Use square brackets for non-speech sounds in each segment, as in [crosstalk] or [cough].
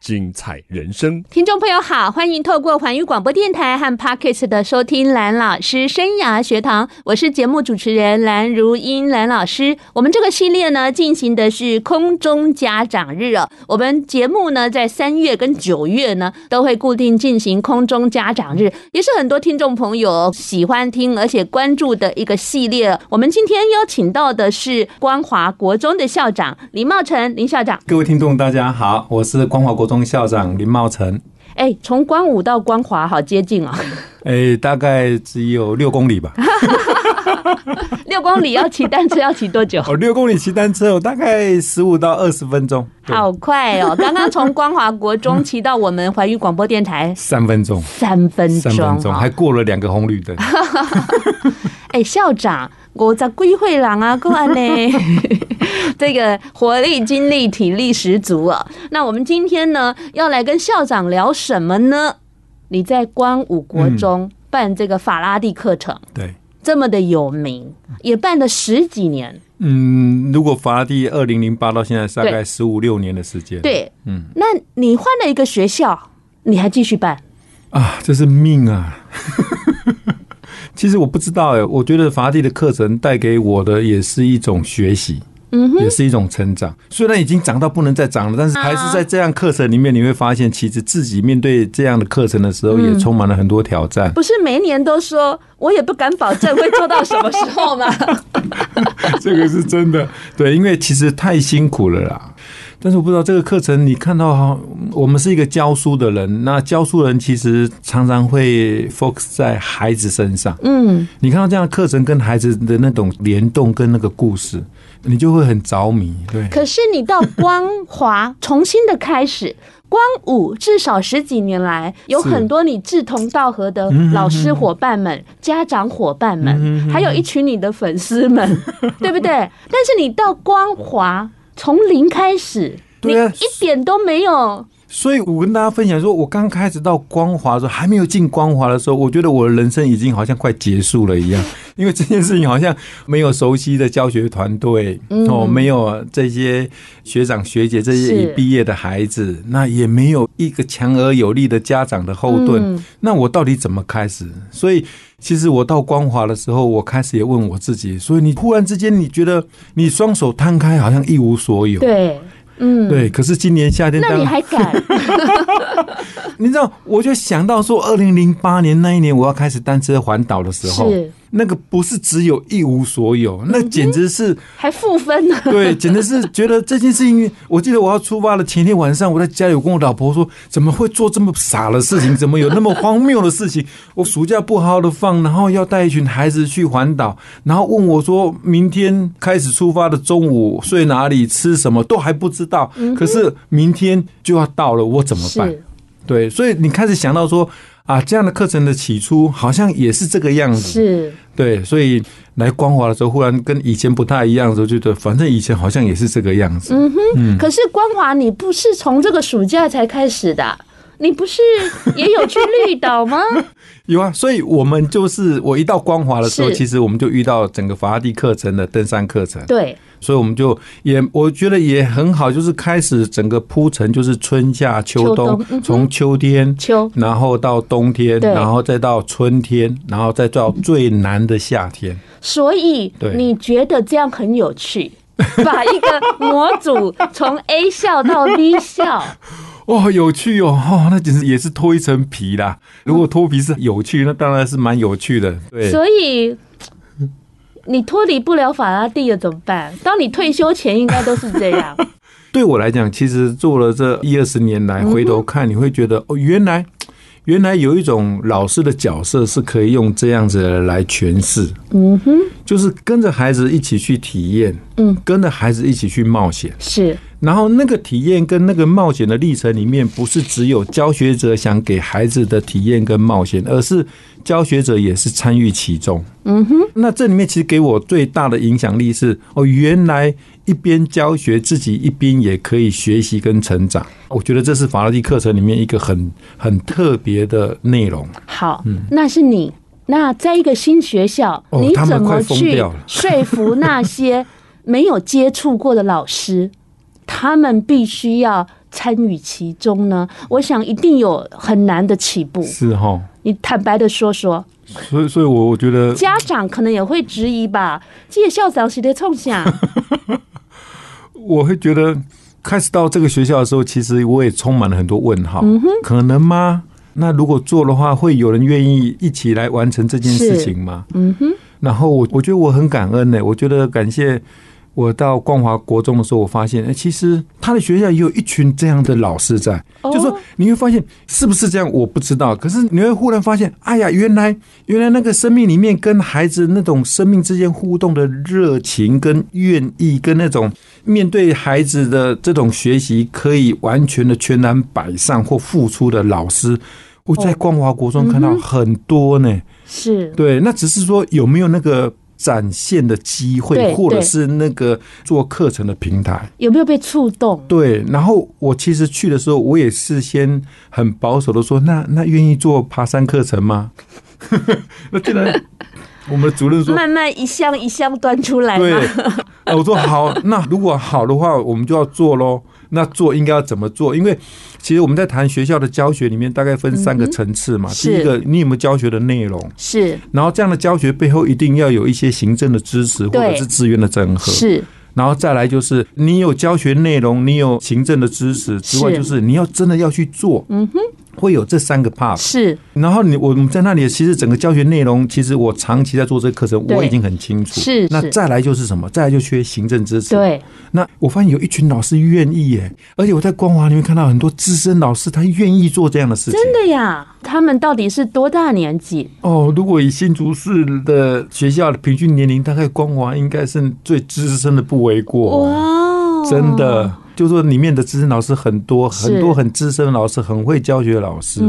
精彩人生，听众朋友好，欢迎透过环宇广播电台和 Podcast 的收听蓝老师生涯学堂，我是节目主持人蓝如英蓝老师。我们这个系列呢，进行的是空中家长日哦。我们节目呢，在三月跟九月呢，都会固定进行空中家长日，也是很多听众朋友喜欢听而且关注的一个系列。我们今天邀请到的是光华国中的校长林茂成林校长。各位听众大家好，我是光华国中。校长林茂成，哎，从光武到光华好接近哦，[laughs] 哎，大概只有六公里吧。[laughs] 六公里要骑单车要骑多久？哦，六公里骑单车，我大概十五到二十分钟。好快哦！刚刚从光华国中骑到我们环宇广播电台，三分钟，三分钟，三分钟，还过了两个红绿灯。[laughs] 哎，校长，我在归会郎啊，过来呢。[laughs] 这个活力、精力、体力十足啊！那我们今天呢，要来跟校长聊什么呢？你在光武国中办这个法拉第课程，嗯、对，这么的有名，也办了十几年。嗯，如果法拉第二零零八到现在，大概十五六年的时间。对，嗯，那你换了一个学校，你还继续办？啊，这是命啊！其实我不知道哎，我觉得法拉第的课程带给我的也是一种学习。嗯，也是一种成长。虽然已经长到不能再长了，但是还是在这样课程里面，你会发现，其实自己面对这样的课程的时候，也充满了很多挑战。不是每一年都说，我也不敢保证会做到什么时候吗？[laughs] 这个是真的，对，因为其实太辛苦了啦。但是我不知道这个课程，你看到哈我们是一个教书的人，那教书人其实常常会 focus 在孩子身上。嗯，你看到这样的课程跟孩子的那种联动跟那个故事。你就会很着迷，对。可是你到光华重新的开始，[laughs] 光武至少十几年来有很多你志同道合的老师伙伴们、家长伙伴们，还有一群你的粉丝们，[laughs] 对不对？但是你到光华从零开始，你一点都没有。所以我跟大家分享说，我刚开始到光华的时候，还没有进光华的时候，我觉得我的人生已经好像快结束了一样，[laughs] 因为这件事情好像没有熟悉的教学团队，哦，没有这些学长学姐这些已毕业的孩子，那也没有一个强而有力的家长的后盾，那我到底怎么开始？所以，其实我到光华的时候，我开始也问我自己，所以你忽然之间，你觉得你双手摊开，好像一无所有，对。嗯，对。可是今年夏天，那你还敢？[laughs] 你知道，我就想到说，二零零八年那一年，我要开始单车环岛的时候。那个不是只有一无所有，那简直是还负分呢。[laughs] 对，简直是觉得这件事情。我记得我要出发的前天晚上，我在家里，我跟我老婆说：“怎么会做这么傻的事情？怎么有那么荒谬的事情？” [laughs] 我暑假不好好的放，然后要带一群孩子去环岛，然后问我说：“明天开始出发的中午睡哪里？吃什么都还不知道。可是明天就要到了，我怎么办？”对，所以你开始想到说。啊，这样的课程的起初好像也是这个样子，是，对，所以来光华的时候，忽然跟以前不太一样的时候，觉得反正以前好像也是这个样子。嗯哼，嗯，可是光华你不是从这个暑假才开始的，你不是也有去绿岛吗？[laughs] 有啊，所以我们就是我一到光华的时候，其实我们就遇到整个法拉第课程的登山课程，对。所以我们就也我觉得也很好，就是开始整个铺陈，就是春夏秋冬，从秋天秋，然后到冬天，然后再到春天，然后再到最难的夏天。所以你觉得这样很有趣，把一个模组从 A 校到 B 校，[laughs] 哇，有趣哦！哦，那简直也是脱一层皮啦。如果脱皮是有趣，那当然是蛮有趣的。对，所以。你脱离不了法拉第了怎么办？当你退休前，应该都是这样。[laughs] 对我来讲，其实做了这一二十年来，回头看，你会觉得哦，原来 [tsk] 原来有一种老师的角色是可以用这样子来诠释。嗯哼，就是跟着孩子一起去体验，嗯，跟着孩子一起去冒险。是，然后那个体验跟那个冒险的历程里面，不是只有教学者想给孩子的体验跟冒险，而是教学者也是参与其中。嗯哼，那这里面其实给我最大的影响力是，哦，原来一边教学自己一边也可以学习跟成长。我觉得这是法拉第课程里面一个很很特别的内容。好，嗯，那是你。那在一个新学校，哦，你怎么去 [laughs] 说服那些没有接触过的老师？他们必须要参与其中呢？我想一定有很难的起步。是哈，你坦白的说说。所以，所以我我觉得家长可能也会质疑吧。这些校长是在冲啥？[laughs] 我会觉得开始到这个学校的时候，其实我也充满了很多问号。嗯哼，可能吗？那如果做的话，会有人愿意一起来完成这件事情吗？嗯哼。然后我我觉得我很感恩呢、欸。我觉得感谢。我到光华国中的时候，我发现，哎，其实他的学校也有一群这样的老师在。就是说你会发现是不是这样，我不知道。可是你会忽然发现，哎呀，原来原来那个生命里面跟孩子那种生命之间互动的热情跟愿意，跟那种面对孩子的这种学习，可以完全的全然摆上或付出的老师，我在光华国中看到很多呢。是对，那只是说有没有那个。展现的机会，或者是那个做课程的平台，有没有被触动？对，然后我其实去的时候，我也是先很保守的说，那那愿意做爬山课程吗？那既然我们的主任说，慢慢一箱一箱端出来。对，我说好，那如果好的话，我们就要做喽。那做应该要怎么做？因为其实我们在谈学校的教学里面，大概分三个层次嘛。第一个，你有没有教学的内容？是。然后这样的教学背后一定要有一些行政的支持，或者是资源的整合。是。然后再来就是，你有教学内容，你有行政的支持之外，就是你要真的要去做。嗯哼。会有这三个 part 是，然后你我们在那里，其实整个教学内容，其实我长期在做这个课程，我已经很清楚。是，那再来就是什么？再来就缺行政支持。对，那我发现有一群老师愿意耶，而且我在光华里面看到很多资深老师，他愿意做这样的事情。真的呀？他们到底是多大年纪？哦，如果以新竹市的学校的平均年龄，大概光华应该是最资深的不为过。哇，真的。就说，里面的资深老师很多，很多很资深的老师，很会教学的老师。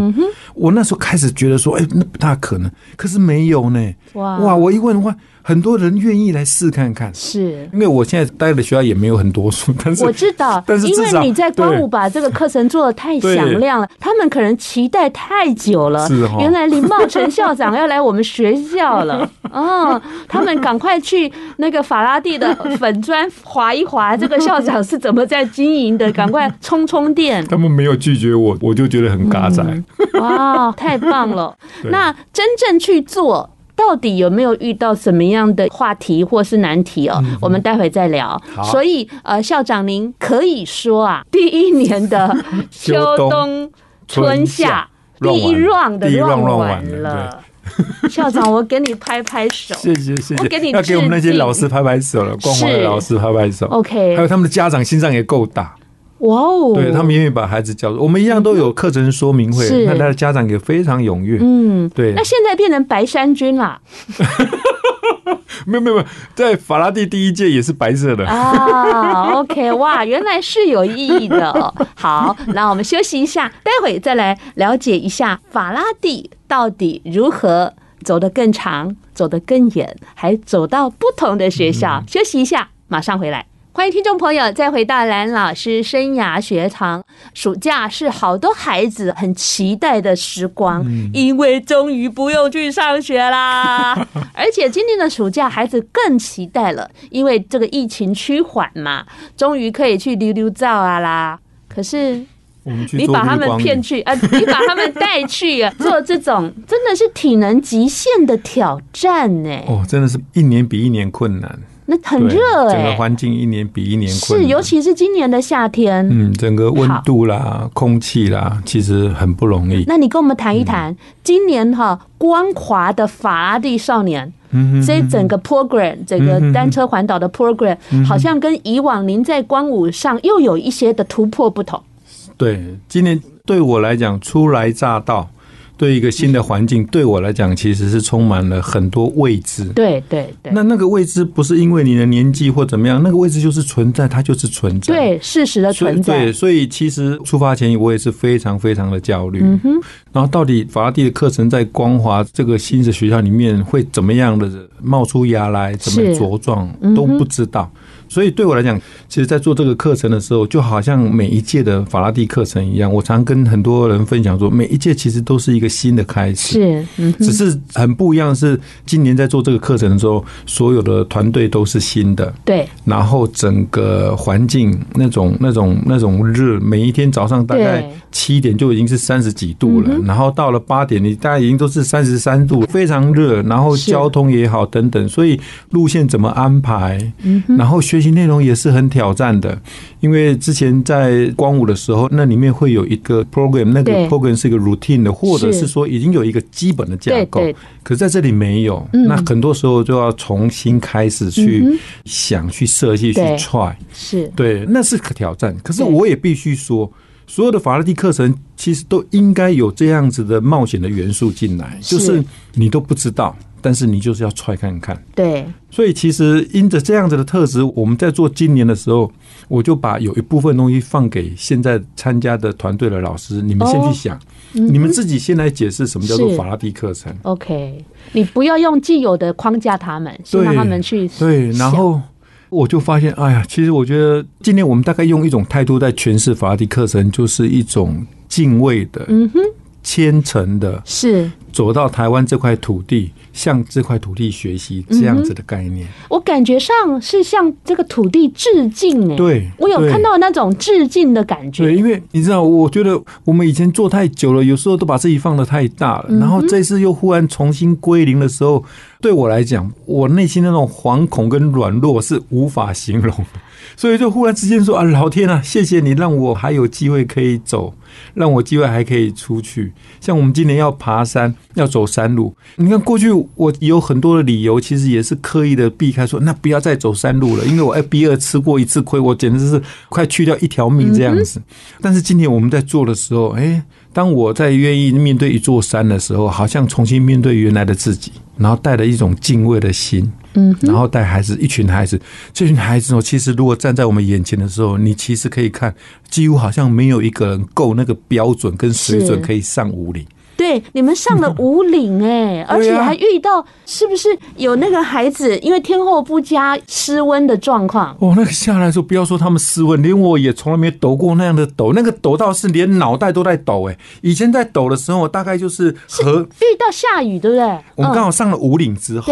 我那时候开始觉得说，哎，那不大可能。可是没有呢。哇哇！我一问的话。很多人愿意来试看看，是因为我现在待的学校也没有很多书，但是我知道，[laughs] 但是因为你在光武把这个课程做的太响亮了，他们可能期待太久了。是哈，原来林茂成校长要来我们学校了，[laughs] 哦，他们赶快去那个法拉第的粉砖划一划，这个校长是怎么在经营的，赶快充充电。他们没有拒绝我，我就觉得很嘎仔。哇，太棒了！那真正去做。到底有没有遇到什么样的话题或是难题哦？我们待会再聊。所以呃，校长您可以说啊，第一年的 [laughs] 秋冬春夏第一 round 的 round 完了。[laughs] 校长，我给你拍拍手，谢谢谢谢。我给你要给我们那些老师拍拍手了，光华的老师拍拍手。OK，还有他们的家长心脏也够大。哇哦！对，他们愿意把孩子教，我们一样都有课程说明会，那他的家长也非常踊跃。嗯，对。那现在变成白衫军了？[laughs] 没有没有没有，在法拉第第一届也是白色的啊。OK，哇，原来是有意义的哦。好，那我们休息一下，待会再来了解一下法拉第到底如何走得更长，走得更远，还走到不同的学校。休息一下，马上回来。欢迎听众朋友再回到蓝老师生涯学堂。暑假是好多孩子很期待的时光，因为终于不用去上学啦。[laughs] 而且今年的暑假，孩子更期待了，因为这个疫情趋缓嘛，终于可以去溜溜照啊啦。可是你把他们骗去啊，你把他们带去 [laughs] 做这种，真的是体能极限的挑战呢。哦，真的是一年比一年困难。那很热哎、欸，整个环境一年比一年困，是，尤其是今年的夏天，嗯，整个温度啦、空气啦，其实很不容易。那你跟我们谈一谈，嗯、今年哈光滑的法拉第少年，嗯，这整个 program，整个单车环岛的 program，好像跟以往您在光武上又有一些的突破不同。对，今年对我来讲初来乍到。对一个新的环境，对我来讲其实是充满了很多未知。对对对。那那个未知不是因为你的年纪或怎么样，那个未知就是存在，它就是存在。对，事实的存在。对，所以其实出发前我也是非常非常的焦虑。嗯哼。然后到底法拉第的课程在光华这个新的学校里面会怎么样的冒出芽来，怎么茁壮、嗯、都不知道。所以对我来讲，其实，在做这个课程的时候，就好像每一届的法拉第课程一样。我常跟很多人分享说，每一届其实都是一个新的开始。是，嗯，只是很不一样的是，今年在做这个课程的时候，所有的团队都是新的。对。然后整个环境那种、那种、那种热，每一天早上大概七点就已经是三十几度了，然后到了八点，你大概已经都是三十三度，非常热。然后交通也好，等等，所以路线怎么安排？嗯，然后学。学习内容也是很挑战的，因为之前在光武的时候，那里面会有一个 program，那个 program 是一个 routine 的，或者是。说已经有一个基本的架构，可是在这里没有，那很多时候就要重新开始去想、去设计、去 try，是。对，那是个挑战。可是我也必须说，所有的法拉第课程其实都应该有这样子的冒险的元素进来，就是你都不知道。但是你就是要踹看看，对。所以其实因着这样子的特质，我们在做今年的时候，我就把有一部分东西放给现在参加的团队的老师，你们先去想，你们自己先来解释什么叫做法拉第课程。OK，你不要用既有的框架，他们先让他们去对。然后我就发现，哎呀，其实我觉得今年我们大概用一种态度在诠释法拉第课程，就是一种敬畏的，嗯哼，虔诚的，是走到台湾这块土地。向这块土地学习这样子的概念，嗯，我感觉上是向这个土地致敬哎。对，我有看到那种致敬的感觉。对，因为你知道，我觉得我们以前做太久了，有时候都把自己放的太大了，然后这次又忽然重新归零的时候，对我来讲，我内心那种惶恐跟软弱是无法形容的，所以就忽然之间说啊，老天啊，谢谢你让我还有机会可以走。让我机会还可以出去，像我们今年要爬山，要走山路。你看过去我有很多的理由，其实也是刻意的避开说，那不要再走山路了，因为我 FB 二吃过一次亏，我简直是快去掉一条命这样子。但是今年我们在做的时候，哎。当我在愿意面对一座山的时候，好像重新面对原来的自己，然后带着一种敬畏的心，嗯，然后带孩子，一群孩子，这群孩子哦，其实如果站在我们眼前的时候，你其实可以看，几乎好像没有一个人够那个标准跟水准可以上五岭。对，你们上了五岭哎，[laughs] 而且还遇到是不是有那个孩子因为天候不佳失温的状况？哦，那个下来的时候，不要说他们失温，连我也从来没抖过那样的抖，那个抖到是连脑袋都在抖哎。以前在抖的时候，大概就是和遇到下雨，对不对？我们刚好上了五岭之后，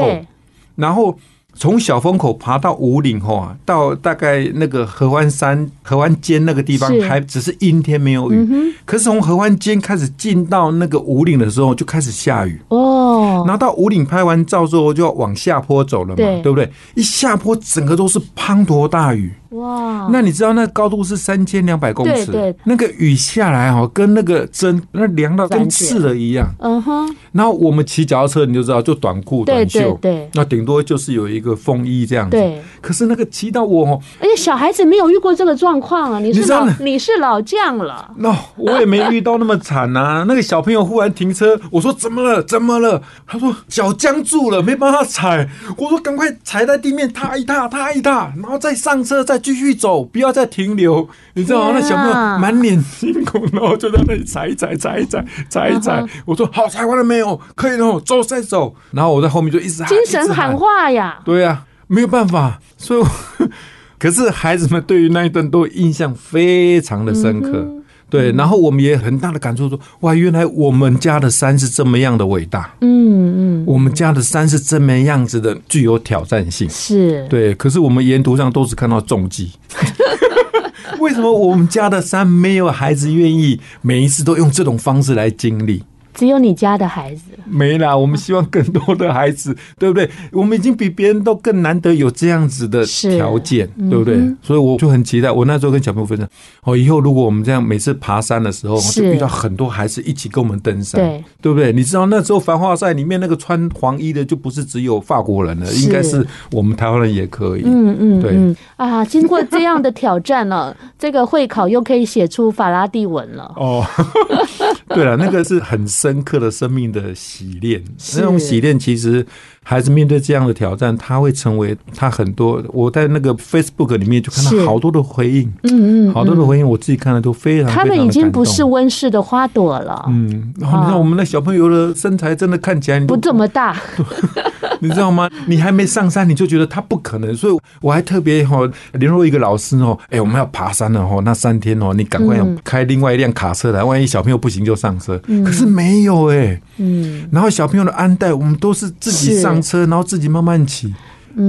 然后。从小风口爬到五岭后啊，到大概那个合欢山、合欢尖那个地方，还只是阴天没有雨。嗯、可是从合欢尖开始进到那个五岭的时候，就开始下雨。哦，然后到五岭拍完照之后，就要往下坡走了嘛，对，对不对？一下坡，整个都是滂沱大雨。哇！那你知道那高度是三千两百公尺，那个雨下来哈，跟那个针那凉到跟刺了一样。嗯哼。然后我们骑脚踏车，你就知道，就短裤短袖，那顶多就是有一个风衣这样子。对。可是那个骑到我哦，而且小孩子没有遇过这个状况啊！你是老你是老将了。那我也没遇到那么惨啊！[laughs] 那个小朋友忽然停车，我说怎么了？怎么了？他说脚僵住了，没办法踩。我说赶快踩在地面，踏一踏，踏一踏，然后再上车，再。继续走，不要再停留，你知道吗？那小朋友满脸惊恐，然后就在那里踩一踩，踩一踩，踩一踩。我说好，踩完了没有？可以了，走再走。然后我在后面就一直喊，精神喊话呀。对呀、啊，没有办法。所以，[laughs] 可是孩子们对于那一段都印象非常的深刻。嗯对，然后我们也很大的感触说，哇，原来我们家的山是这么样的伟大，嗯嗯，我们家的山是这么样子的具有挑战性，是对。可是我们沿途上都是看到重击，[laughs] 为什么我们家的山没有孩子愿意每一次都用这种方式来经历？只有你家的孩子没啦，我们希望更多的孩子，[laughs] 对不对？我们已经比别人都更难得有这样子的条件，对不对？所以我就很期待。我那时候跟小朋友分享，哦，以后如果我们这样每次爬山的时候，就遇到很多孩子一起跟我们登山，对，对不对？你知道那时候繁华赛里面那个穿黄衣的就不是只有法国人了，应该是我们台湾人也可以。嗯嗯，对啊，经过这样的挑战了，[laughs] 这个会考又可以写出法拉第文了。哦，[laughs] 对了，那个是很。深刻的生命的洗练。那种洗练，其实孩子面对这样的挑战，他会成为他很多。我在那个 Facebook 里面就看到好多的回应，嗯嗯，好多的回应，我自己看了都非常。他们已经不是温室的花朵了。嗯，然后你看我们的小朋友的身材真的看起来不这么大。[laughs] 你知道吗？你还没上山，你就觉得他不可能，所以我还特别哈联络一个老师哦，哎，我们要爬山了哈，那三天哦，你赶快要开另外一辆卡车来，万一小朋友不行就上车。可是没有哎，嗯，然后小朋友的安带，我们都是自己上车，然后自己慢慢骑。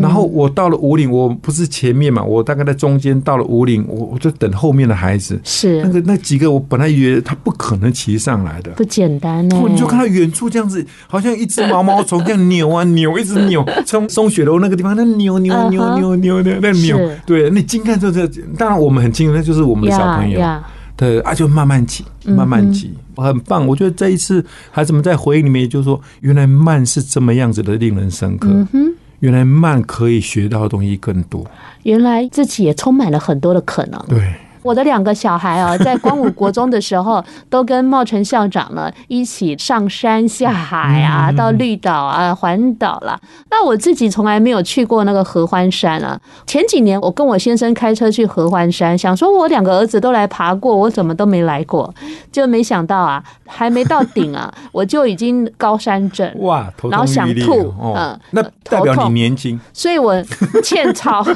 然后我到了五岭，我不是前面嘛，我大概在中间到了五岭，我我就等后面的孩子。是那个那几个，我本来以为他不可能骑上来的，不简单呢。你就看到远处这样子，好像一只毛毛虫这样扭啊扭，一直扭，从松雪楼那个地方那扭扭扭扭扭的那扭。对，那近看就是，当然我们很清楚，那就是我们的小朋友。对啊，就慢慢挤，慢慢挤，很棒。我觉得这一次孩子们在回忆里面，就是说，原来慢是这么样子的，令人深刻。原来慢可以学到的东西更多，原来自己也充满了很多的可能。对。我的两个小孩啊，在光武国中的时候，都跟茂成校长呢一起上山下海啊，到绿岛啊环岛啦。那我自己从来没有去过那个合欢山啊。前几年我跟我先生开车去合欢山，想说我两个儿子都来爬过，我怎么都没来过，就没想到啊，还没到顶啊，我就已经高山症哇，然后想吐，嗯，那代表你年轻，所以我欠操。[laughs]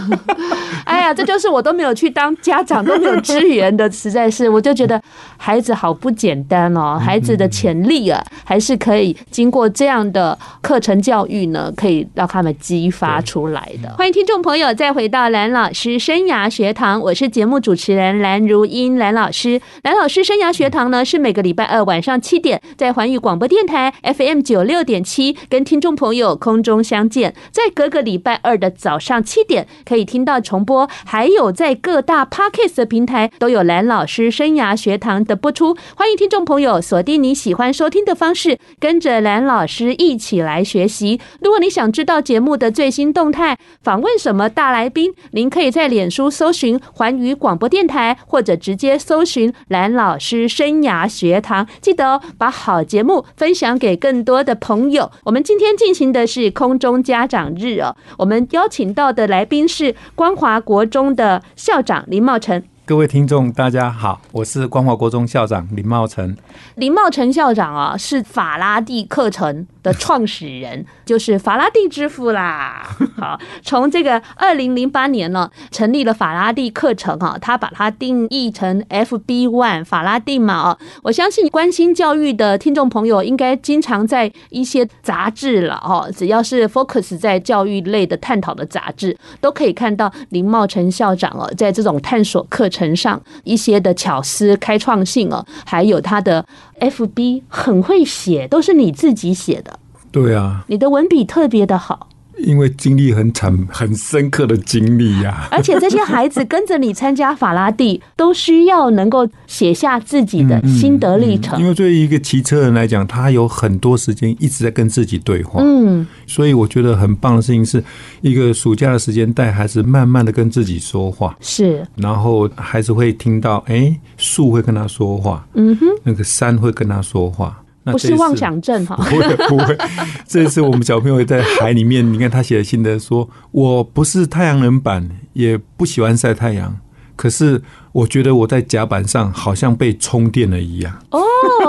[laughs] 哎呀，这就是我都没有去当家长，都没有。支援的实在是，我就觉得孩子好不简单哦，孩子的潜力啊，还是可以经过这样的课程教育呢，可以让他们激发出来的。欢迎听众朋友再回到蓝老师生涯学堂，我是节目主持人蓝如英，蓝老师。蓝老师生涯学堂呢，是每个礼拜二晚上七点在环宇广播电台 FM 九六点七跟听众朋友空中相见，在隔个礼拜二的早上七点可以听到重播，还有在各大 Podcast 的平台。都有蓝老师生涯学堂的播出，欢迎听众朋友锁定你喜欢收听的方式，跟着蓝老师一起来学习。如果你想知道节目的最新动态，访问什么大来宾，您可以在脸书搜寻环宇广播电台，或者直接搜寻蓝老师生涯学堂。记得哦，把好节目分享给更多的朋友。我们今天进行的是空中家长日哦，我们邀请到的来宾是光华国中的校长林茂成。各位听众，大家好，我是光华国中校长林茂成。林茂成校长啊，是法拉第课程的创始人，[laughs] 就是法拉第之父啦。[laughs] 好，从这个二零零八年呢，成立了法拉第课程啊，他把它定义成 FB One 法拉第嘛哦。我相信关心教育的听众朋友，应该经常在一些杂志了哦，只要是 focus 在教育类的探讨的杂志，都可以看到林茂成校长哦，在这种探索课程。程上一些的巧思、开创性哦，还有他的 FB 很会写，都是你自己写的。对啊，你的文笔特别的好。因为经历很惨、很深刻的经历呀，而且这些孩子跟着你参加法拉第，都需要能够写下自己的心得历程。因为对于一个骑车人来讲，他有很多时间一直在跟自己对话。嗯，所以我觉得很棒的事情是一个暑假的时间，带孩子慢慢的跟自己说话。是，然后孩子会听到，哎，树会跟他说话。嗯哼，那个山会跟他说话。不是妄想症哈，不会不会。[laughs] 这次我们小朋友在海里面，你看他写的心得说，我不是太阳能板，也不喜欢晒太阳，可是。我觉得我在甲板上好像被充电了一样。哦，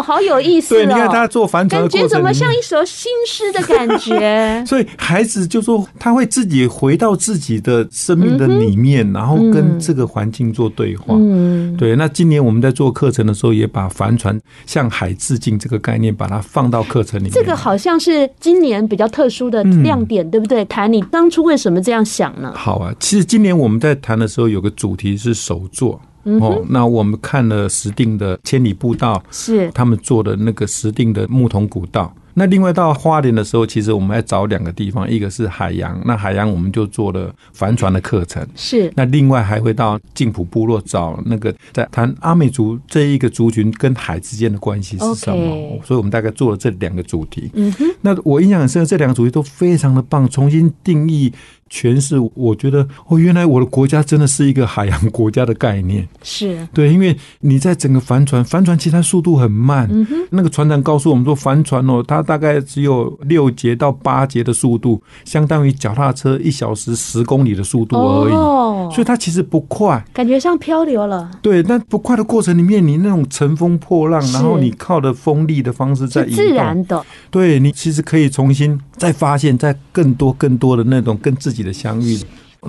好有意思哦！[laughs] 对，你看他做帆船的过程，感觉怎么像一首新诗的感觉？[laughs] 所以孩子就说他会自己回到自己的生命的里面，嗯、然后跟这个环境做对话。嗯，对。那今年我们在做课程的时候，也把帆船向海致敬这个概念，把它放到课程里面。这个好像是今年比较特殊的亮点，嗯、对不对？谈你当初为什么这样想呢？好啊，其实今年我们在谈的时候，有个主题是手作。哦，那我们看了石定的千里步道，是他们做的那个石定的木桶古道。那另外到花莲的时候，其实我们还找两个地方，一个是海洋，那海洋我们就做了帆船的课程。是，那另外还会到静浦部落找那个在谈阿美族这一个族群跟海之间的关系是什么.所以我们大概做了这两个主题。嗯哼，那我印象很深，这两个主题都非常的棒，重新定义。诠释，我觉得哦，原来我的国家真的是一个海洋国家的概念。是对，因为你在整个帆船，帆船其实它速度很慢。嗯哼，那个船长告诉我们说，帆船哦，它大概只有六节到八节的速度，相当于脚踏车一小时十公里的速度而已。哦，所以它其实不快，感觉像漂流了。对，但不快的过程里面，你那种乘风破浪，然后你靠的风力的方式在自然的。对，你其实可以重新再发现，在更多更多的那种跟自己。的相遇，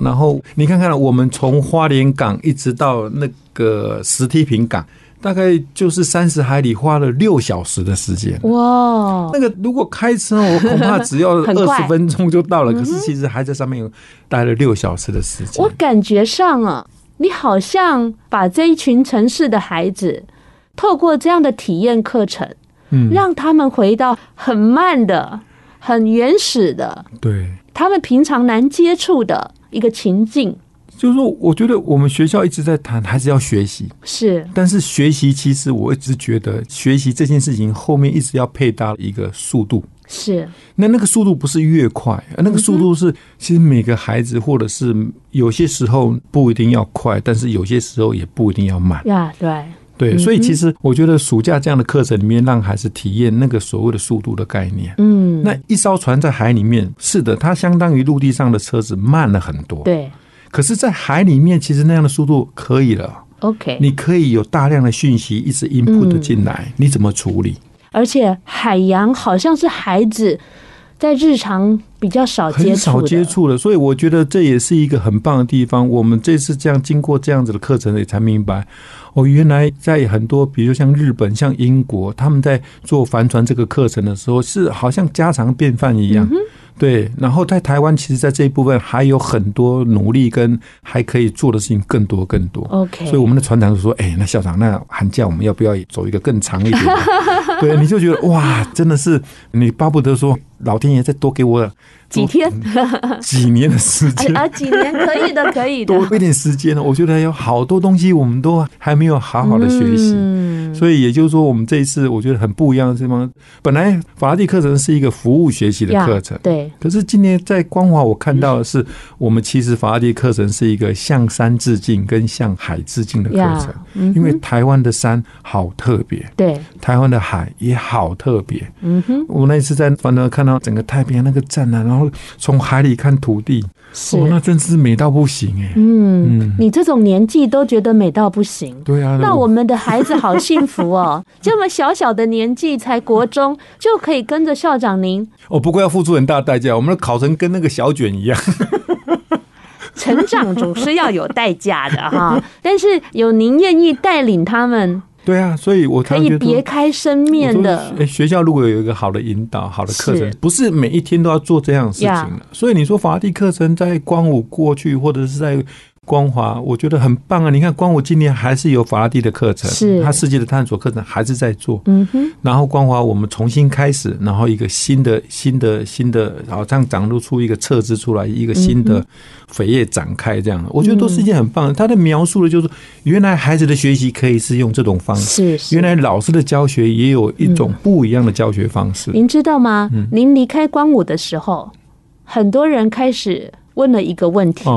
然后你看看，我们从花莲港一直到那个石梯坪港，大概就是三十海里，花了六小时的时间。哇，那个如果开车，我恐怕只要 [laughs] 二十分钟就到了。可是其实还在上面有待了六小时的时间。我感觉上啊，你好像把这一群城市的孩子，透过这样的体验课程，嗯，让他们回到很慢的、很原始的，对。他们平常难接触的一个情境，就是说，我觉得我们学校一直在谈，还是要学习，是。但是学习其实我一直觉得，学习这件事情后面一直要配搭一个速度，是。那那个速度不是越快，那个速度是，其实每个孩子或者是有些时候不一定要快，但是有些时候也不一定要慢。呀，对。对，所以其实我觉得暑假这样的课程里面，让孩子体验那个所谓的速度的概念。嗯，那一艘船在海里面，是的，它相当于陆地上的车子慢了很多。对，可是，在海里面，其实那样的速度可以了。OK，你可以有大量的讯息一直 input 的进来，你怎么处理？而且海洋好像是孩子。在日常比较少接触，少接触的，所以我觉得这也是一个很棒的地方。我们这次这样经过这样子的课程，也才明白，哦，原来在很多，比如像日本、像英国，他们在做帆船这个课程的时候，是好像家常便饭一样。对，然后在台湾，其实，在这一部分还有很多努力跟还可以做的事情更多更多。OK，所以我们的船长就说：“哎，那校长，那寒假我们要不要走一个更长一点？” [laughs] 对，你就觉得哇，真的是你巴不得说，老天爷再多给我几天、[laughs] 几年的时间啊，几年可以的，可以的，多一点时间呢。我觉得有好多东西我们都还没有好好的学习。嗯所以也就是说，我们这一次我觉得很不一样的地方，本来法拉第课程是一个服务学习的课程，对。可是今年在光华，我看到的是，我们其实法拉第课程是一个向山致敬跟向海致敬的课程，因为台湾的山好特别，对，台湾的海也好特别。嗯哼，我那一次在反正看到整个太平洋那个湛蓝，然后从海里看土地，是，那真是美到不行哎。嗯，你这种年纪都觉得美到不行，对啊。那我们的孩子好幸福。福哦，[laughs] 这么小小的年纪才国中，就可以跟着校长您哦。不过要付出很大代价，我们的考成跟那个小卷一样。[laughs] [laughs] 成长总是要有代价的哈，但是有您愿意带领他们，对啊，所以我可以别开生面的。哎，学校如果有一个好的引导、好的课程，不是每一天都要做这样的事情的。所以你说法拉第课程在光武过去，或者是在。光华，我觉得很棒啊！你看，光武今年还是有法拉第的课程，是它世界的探索课程还是在做。嗯哼。然后光华我们重新开始，然后一个新的、新的、新的，然后这样长露出一个侧枝出来，一个新的扉页展开，这样，我觉得都是一件很棒的。他的描述的就是，原来孩子的学习可以是用这种方式，是原来老师的教学也有一种不一样的教学方式。您知道吗？您离开光武的时候，很多人开始问了一个问题。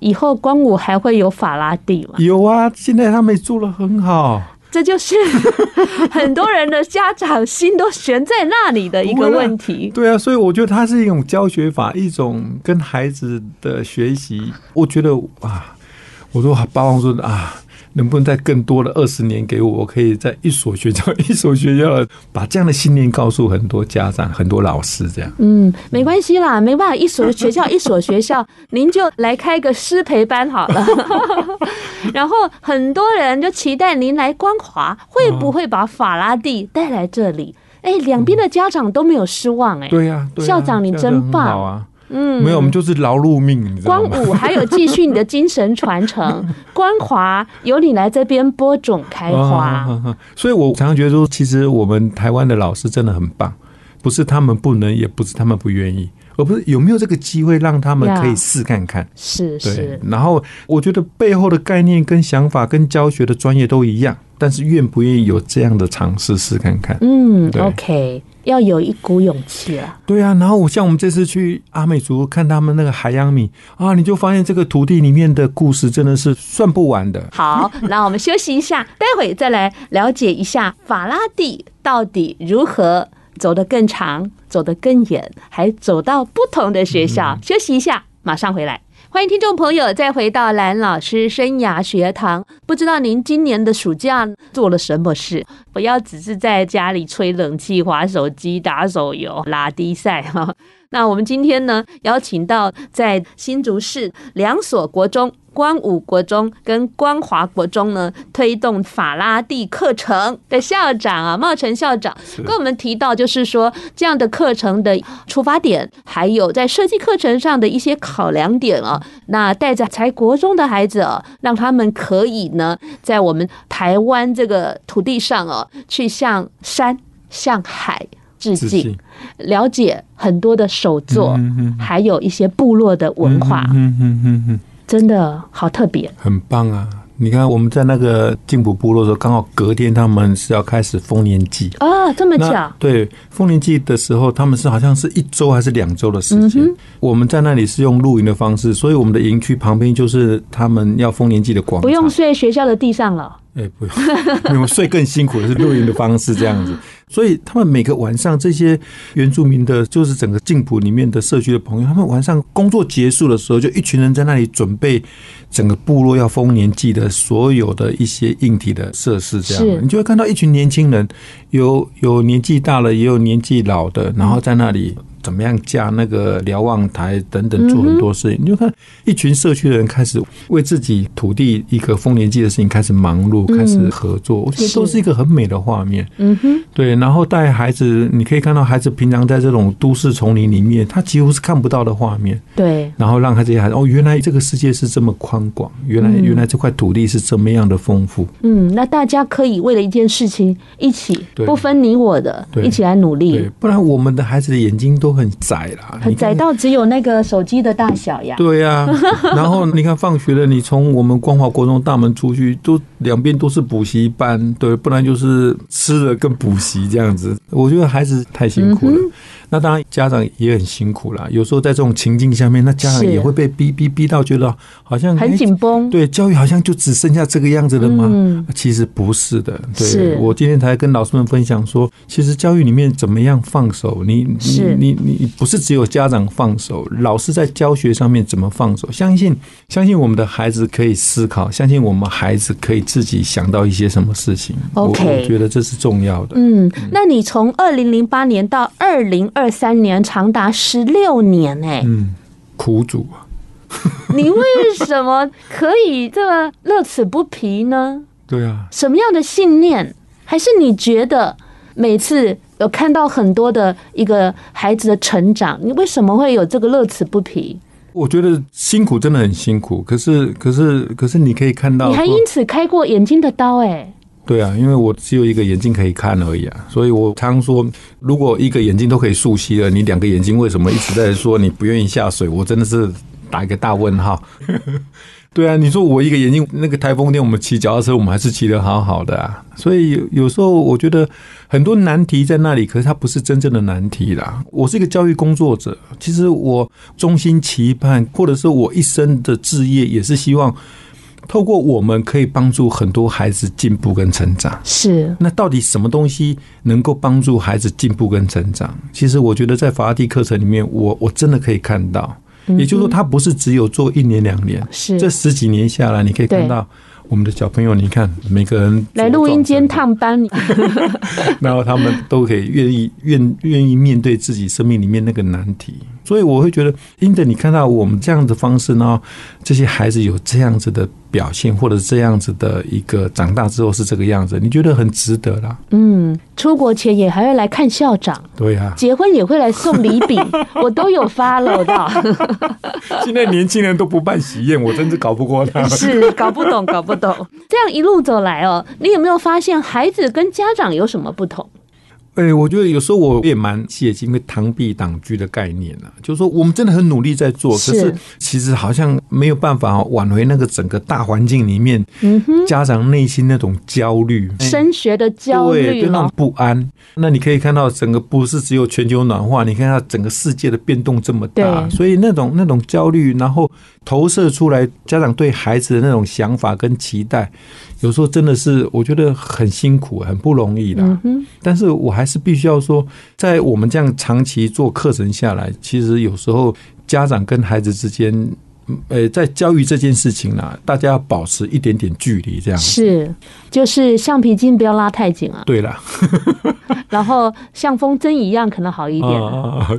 以后光武还会有法拉第吗？有啊，现在他们做的很好。这就是 [laughs] 很多人的家长心都悬在那里的一个问题。对啊，所以我觉得它是一种教学法，一种跟孩子的学习。我觉得啊，我说爸爸说啊。能不能再更多的二十年给我？我可以在一所学校一所学校把这样的信念告诉很多家长、很多老师，这样。嗯，没关系啦，没办法，一所学校一所学校，您就来开个师培班好了。[laughs] 然后很多人就期待您来光华，会不会把法拉第带来这里？哎，两边的家长都没有失望哎。对呀，校长你真棒啊！嗯，没有，我们就是劳碌命，你知道吗？光武还有继续你的精神传承，[laughs] 光华由你来这边播种开花。所以我常常觉得说，其实我们台湾的老师真的很棒，不是他们不能，也不是他们不愿意，而不是有没有这个机会让他们可以试看看。是是。然后我觉得背后的概念跟想法跟教学的专业都一样。但是愿不愿意有这样的尝试试看看？嗯，OK，要有一股勇气啊。对啊，然后我像我们这次去阿美族看他们那个海洋米啊，你就发现这个土地里面的故事真的是算不完的。好，[laughs] 那我们休息一下，待会再来了解一下法拉第到底如何走得更长、走得更远，还走到不同的学校。休息一下，马上回来。欢迎听众朋友再回到蓝老师生涯学堂。不知道您今年的暑假做了什么事？不要只是在家里吹冷气、滑手机、打手游、拉低赛哈。[laughs] 那我们今天呢，邀请到在新竹市两所国中。光武国中跟光华国中呢，推动法拉第课程的校长啊，茂成校长跟我们提到，就是说这样的课程的出发点，还有在设计课程上的一些考量点啊。那带着才国中的孩子啊，让他们可以呢，在我们台湾这个土地上啊，去向山向海致敬，了解很多的手作，还有一些部落的文化。嗯嗯嗯嗯。真的好特别，很棒啊！你看我们在那个静浦部落的时候，刚好隔天他们是要开始丰年祭啊，这么巧。对，丰年祭的时候，他们是好像是一周还是两周的时间。嗯、我们在那里是用露营的方式，所以我们的营区旁边就是他们要丰年祭的广场，不用睡学校的地上了。哎、欸，不用，[laughs] 你们睡更辛苦的是露营的方式这样子。所以他们每个晚上，这些原住民的，就是整个静浦里面的社区的朋友，他们晚上工作结束的时候，就一群人在那里准备整个部落要丰年祭的所有的一些硬体的设施，这样，你就会看到一群年轻人，有有年纪大了，也有年纪老的，然后在那里。怎么样架那个瞭望台等等，做很多事情，你就看一群社区的人开始为自己土地一个丰年祭的事情开始忙碌，开始合作，我觉得都是一个很美的画面。嗯哼，对。然后带孩子，你可以看到孩子平常在这种都市丛林里面，他几乎是看不到的画面。对。然后让他这些孩子哦，原来这个世界是这么宽广，原来原来这块土地是这么样的丰富。嗯，那大家可以为了一件事情一起，不分你我的，一起来努力。对，不然我们的孩子的眼睛都。都很窄啦，很窄到只有那个手机的大小呀。对呀、啊，然后你看放学了，你从我们光华国中大门出去，都两边都是补习班，对，不然就是吃的跟补习这样子。我觉得孩子太辛苦了。那当然，家长也很辛苦啦。有时候在这种情境下面，那家长也会被逼逼逼到觉得好像很紧绷。对，教育好像就只剩下这个样子了吗？嗯，其实不是的。对，我今天才跟老师们分享说，其实教育里面怎么样放手？你你你你不是只有家长放手，老师在教学上面怎么放手？相信相信我们的孩子可以思考，相信我们孩子可以自己想到一些什么事情。OK，我，我觉得这是重要的。嗯，那你从二零零八年到二零二。二三年，长达十六年，哎，嗯，苦主啊！[laughs] 你为什么可以这么乐此不疲呢？对啊，什么样的信念？还是你觉得每次有看到很多的一个孩子的成长，你为什么会有这个乐此不疲？我觉得辛苦真的很辛苦，可是，可是，可是你可以看到，你还因此开过眼睛的刀，哎。对啊，因为我只有一个眼睛可以看而已啊，所以我常说，如果一个眼睛都可以溯溪了，你两个眼睛为什么一直在说你不愿意下水？我真的是打一个大问号。[laughs] 对啊，你说我一个眼睛，那个台风天我们骑脚踏车，我们还是骑得好好的啊。所以有时候我觉得很多难题在那里，可是它不是真正的难题啦。我是一个教育工作者，其实我衷心期盼，或者是我一生的志业，也是希望。透过我们可以帮助很多孩子进步跟成长。是。那到底什么东西能够帮助孩子进步跟成长？其实我觉得在法拉第课程里面，我我真的可以看到，也就是说，他不是只有做一年两年，是这十几年下来，你可以看到我们的小朋友，你看每个人来录音间探班，[laughs] 然后他们都可以愿意愿愿意面对自己生命里面那个难题。所以我会觉得，因着你看到我们这样的方式呢，这些孩子有这样子的表现，或者是这样子的一个长大之后是这个样子，你觉得很值得啦。嗯，出国前也还会来看校长，对呀、啊，结婚也会来送礼品，[laughs] 我都有 follow 到。[laughs] 现在年轻人都不办喜宴，我真是搞不过他。是搞不懂，搞不懂。这样一路走来哦，你有没有发现孩子跟家长有什么不同？哎、欸，我觉得有时候我也蛮谢谢，因为螳臂挡车的概念啊，就是说我们真的很努力在做，可是其实好像没有办法挽回那个整个大环境里面，嗯哼，家长内心那种焦虑、升学的焦虑，对，那种不安。那你可以看到，整个不是只有全球暖化，你看到整个世界的变动这么大，所以那种那种焦虑，然后投射出来，家长对孩子的那种想法跟期待。有时候真的是我觉得很辛苦，很不容易啦。嗯哼。但是我还是必须要说，在我们这样长期做课程下来，其实有时候家长跟孩子之间，呃，在教育这件事情呢，大家要保持一点点距离，这样是，就是橡皮筋不要拉太紧啊。对了，[laughs] 然后像风筝一样可能好一点，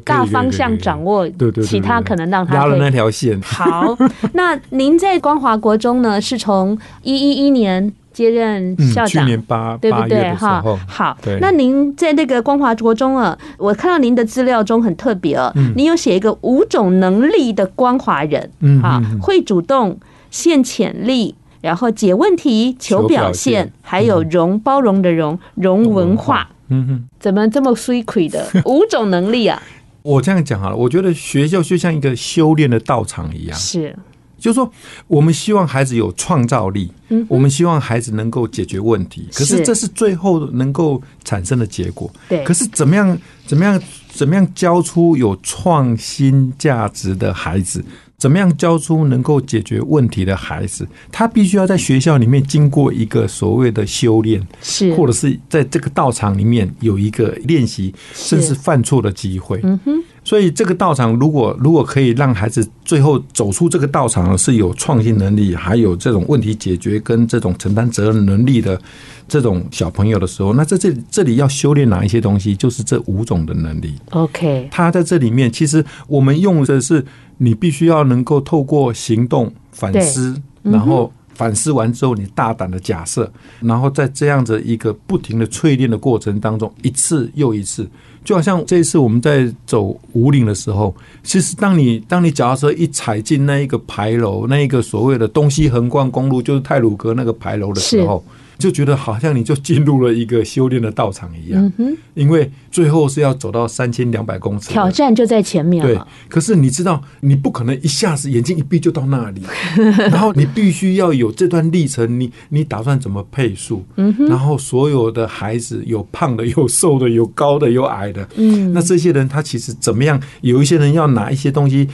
大方向掌握，对对，其他可能让他拉了那条线。[laughs] 好，那您在光华国中呢，是从一一一年接任校长，去年八对不对？哈，好。那您在那个光华国中啊，我看到您的资料中很特别哦，您有写一个五种能力的光华人，啊，会主动、现潜力，然后解问题、求表现，还有容包容的容容文化。嗯哼，怎么这么水亏的 [laughs] 五种能力啊？我这样讲好了，我觉得学校就像一个修炼的道场一样，是，就是说我们希望孩子有创造力，嗯，我们希望孩子能够解决问题，可是这是最后能够产生的结果，对。可是怎么样，怎么样，怎么样教出有创新价值的孩子？怎么样教出能够解决问题的孩子？他必须要在学校里面经过一个所谓的修炼，是，或者是在这个道场里面有一个练习，甚至犯错的机会。嗯哼。所以这个道场，如果如果可以让孩子最后走出这个道场，是有创新能力，还有这种问题解决跟这种承担责任能力的这种小朋友的时候，那在这这里要修炼哪一些东西？就是这五种的能力。OK，他在这里面，其实我们用的是。你必须要能够透过行动反思，然后反思完之后，你大胆的假设，然后在这样子一个不停的淬炼的过程当中，一次又一次，就好像这一次我们在走五岭的时候，其实当你当你脚踏车一踩进那一个牌楼，那一个所谓的东西横贯公路，就是泰鲁阁那个牌楼的时候。就觉得好像你就进入了一个修炼的道场一样，因为最后是要走到三千两百公尺，挑战就在前面。对，可是你知道，你不可能一下子眼睛一闭就到那里，[laughs] 然后你必须要有这段历程，你你打算怎么配速？嗯然后所有的孩子有胖的，有瘦的，有高的，有矮的。嗯，那这些人他其实怎么样？有一些人要拿一些东西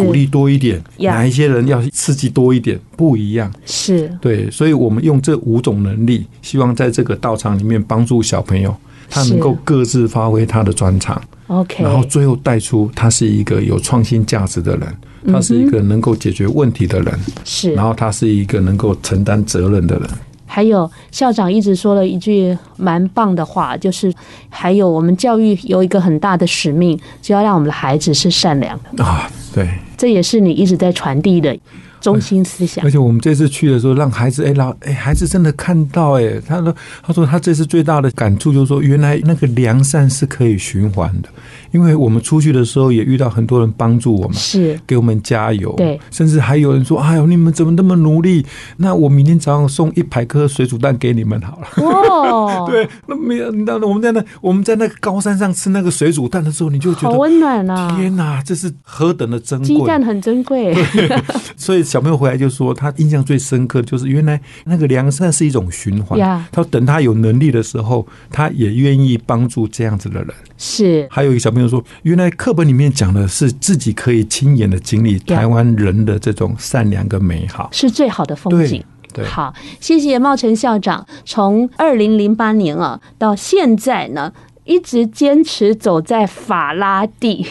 鼓励多一点，哪一些人要刺激多一点，不一样。是对，所以我们用这五种能力。希望在这个道场里面帮助小朋友，他能够各自发挥他的专长，OK，然后最后带出他是一个有创新价值的人，他是一个能够解决问题的人，是，然后他是一个能够承担责任的人。还有校长一直说了一句蛮棒的话，就是还有我们教育有一个很大的使命，就要让我们的孩子是善良的。啊，对，这也是你一直在传递的。中心思想，而且我们这次去的时候，让孩子哎老哎孩子真的看到哎，他说他说他这次最大的感触就是说，原来那个良善是可以循环的，因为我们出去的时候也遇到很多人帮助我们，是给我们加油，对，甚至还有人说哎呦你们怎么那么努力？那我明天早上送一百颗水煮蛋给你们好了。哇，[laughs] 对，那没有那我们在那我们在那个高山上吃那个水煮蛋的时候，你就觉得好温暖啊！天哪，这是何等的珍贵，鸡蛋很珍贵，[laughs] 所以。小朋友回来就说，他印象最深刻的就是原来那个良善是一种循环。他等他有能力的时候，他也愿意帮助这样子的人。是。还有一个小朋友说，原来课本里面讲的是自己可以亲眼的经历台湾人的这种善良跟美好，是最好的风景。对。好，谢谢茂成校长，从二零零八年啊到现在呢，一直坚持走在法拉第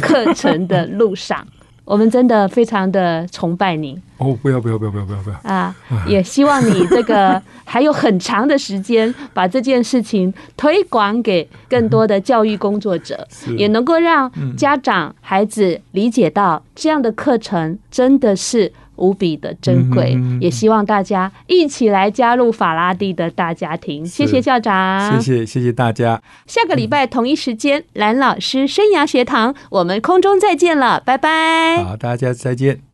课程的路上。我们真的非常的崇拜你哦！不要不要不要不要不要不要啊！也希望你这个还有很长的时间，把这件事情推广给更多的教育工作者，也能够让家长、孩子理解到这样的课程真的是。无比的珍贵，嗯，也希望大家一起来加入法拉第的大家庭。谢谢校长，谢谢谢谢大家。下个礼拜同一时间，蓝老师生涯学堂，我们空中再见了，拜拜。好，大家再见。